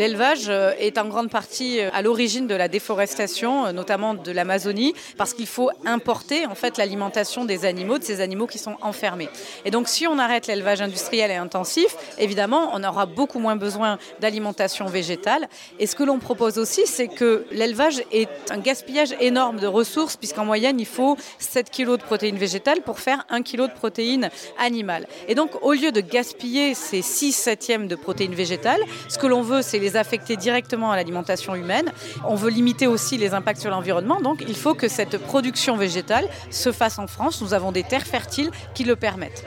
L'élevage euh, est en grande partie euh, à l'origine de la déforestation, euh, notamment de l'Amazonie, parce qu'il faut importer en fait l'alimentation des animaux, de ces animaux qui sont enfermés. Et donc si on arrête l'élevage industriel et intensif, évidemment, on aura beaucoup moins besoin d'alimentation végétale. Et ce que l'on propose aussi, c'est que l'élevage est un gaspillage énorme de ressources, puisqu'en moyenne, il faut 7 kg de protéines végétales pour faire 1 kg de protéines animales. Et donc, au lieu de gaspiller ces 6 septièmes de protéines végétales, ce que l'on veut, c'est affecter directement à l'alimentation humaine. On veut limiter aussi les impacts sur l'environnement, donc il faut que cette production végétale se fasse en France. Nous avons des terres fertiles qui le permettent.